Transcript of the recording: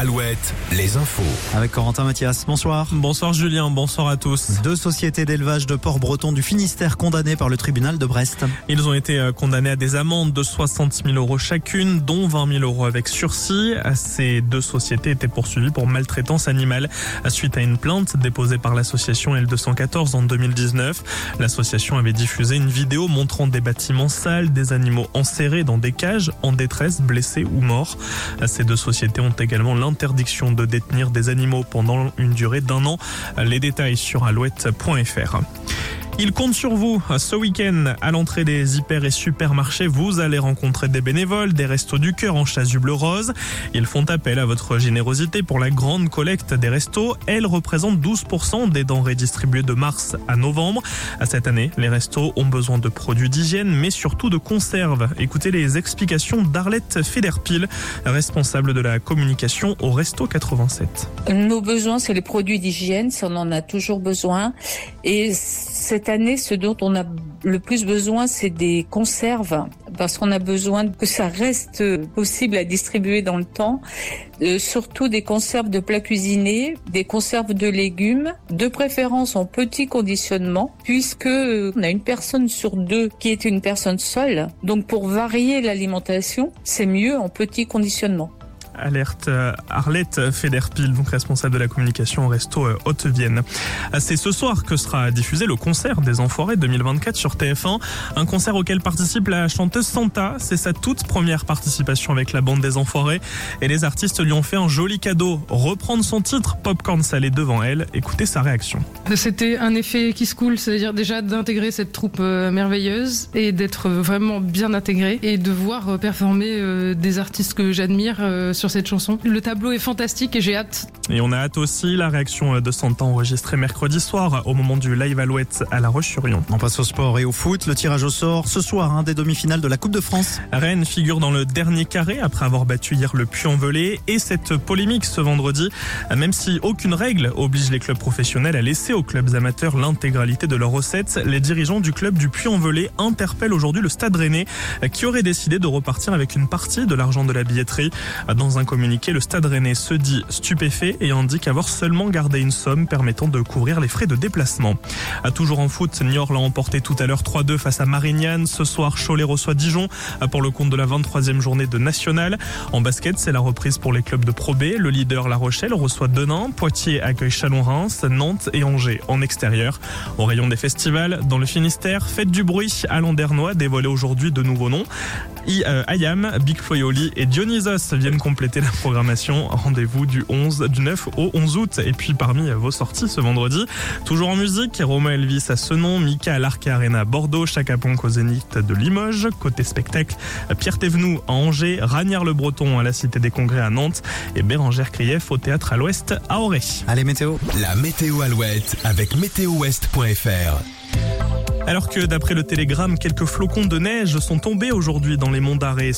Alouette, les infos. Avec Corentin Mathias, bonsoir. Bonsoir Julien, bonsoir à tous. Deux sociétés d'élevage de Port-Breton du Finistère condamnées par le tribunal de Brest. Ils ont été euh, condamnés à des amendes de 60 000 euros chacune, dont 20 000 euros avec sursis. Ces deux sociétés étaient poursuivies pour maltraitance animale suite à une plainte déposée par l'association L214 en 2019. L'association avait diffusé une vidéo montrant des bâtiments sales, des animaux enserrés dans des cages, en détresse, blessés ou morts. Ces deux sociétés ont également l'interdiction de détenir des animaux pendant une durée d'un an. Les détails sur alouette.fr. Il compte sur vous. Ce week-end, à l'entrée des hyper et supermarchés, vous allez rencontrer des bénévoles, des restos du cœur en chasuble rose. Ils font appel à votre générosité pour la grande collecte des restos. Elle représente 12% des denrées distribuées de mars à novembre. À cette année, les restos ont besoin de produits d'hygiène, mais surtout de conserves. Écoutez les explications d'Arlette Federpil, responsable de la communication au Resto 87. Nos besoins, c'est les produits d'hygiène, ça on en a toujours besoin. Et cette année, ce dont on a le plus besoin, c'est des conserves, parce qu'on a besoin que ça reste possible à distribuer dans le temps. Euh, surtout des conserves de plats cuisinés, des conserves de légumes, de préférence en petit conditionnement, puisque euh, on a une personne sur deux qui est une personne seule. Donc pour varier l'alimentation, c'est mieux en petit conditionnement alerte euh, Arlette Federpil, donc responsable de la communication au resto euh, Haute-Vienne. Ah, c'est ce soir que sera diffusé le concert des Enfoirés 2024 sur TF1, un concert auquel participe la chanteuse Santa. C'est sa toute première participation avec la bande des Enfoirés et les artistes lui ont fait un joli cadeau, reprendre son titre Popcorn salé devant elle. Écoutez sa réaction. C'était un effet qui se coule, c'est-à-dire déjà d'intégrer cette troupe euh, merveilleuse et d'être vraiment bien intégré et de voir performer des artistes que j'admire sur cette chanson. Le tableau est fantastique et j'ai hâte. Et on a hâte aussi la réaction de Santa enregistrée mercredi soir au moment du live Alouette à La Roche-sur-Yon. On passe au sport et au foot. Le tirage au sort ce soir hein, des demi-finales de la Coupe de France. Rennes figure dans le dernier carré après avoir battu hier le Puy-en-Velay et cette polémique ce vendredi, même si aucune règle oblige les clubs professionnels à laisser aux clubs amateurs l'intégralité de leurs recettes, les dirigeants du club du Puy-en-Velay interpellent aujourd'hui le Stade Rennais qui aurait décidé de repartir avec une partie de l'argent de la billetterie. Dans un communiqué, le Stade Rennais se dit stupéfait et indique avoir seulement gardé une somme permettant de couvrir les frais de déplacement. À toujours en foot, Niort l'a emporté tout à l'heure 3-2 face à Marignane. Ce soir, Cholet reçoit Dijon pour le compte de la 23e journée de National. En basket, c'est la reprise pour les clubs de Pro B. Le leader La Rochelle reçoit Denain. Poitiers accueille Chalon-Reims, Nantes et Angers en extérieur. Au rayon des festivals, dans le Finistère, Fête du bruit à Landernois dévoilé aujourd'hui de nouveaux noms. I, euh, Ayam, Big Floyoli et Dionysos viennent compléter la programmation. Rendez-vous du 11, du 9 au 11 août. Et puis parmi vos sorties ce vendredi, toujours en musique, Roma Elvis à Senon, Mika à l'Arc Arena à Bordeaux, Chaka Ponk au Zénith de Limoges, côté spectacle, Pierre Thévenoud à Angers, Ragnard le Breton à la Cité des Congrès à Nantes et Bérangère Krief au Théâtre à l'Ouest à Auray. Allez météo. La météo Alouette avec météoouest.fr. Alors que d'après le télégramme, quelques flocons de neige sont tombés aujourd'hui dans les monts d'Arrée.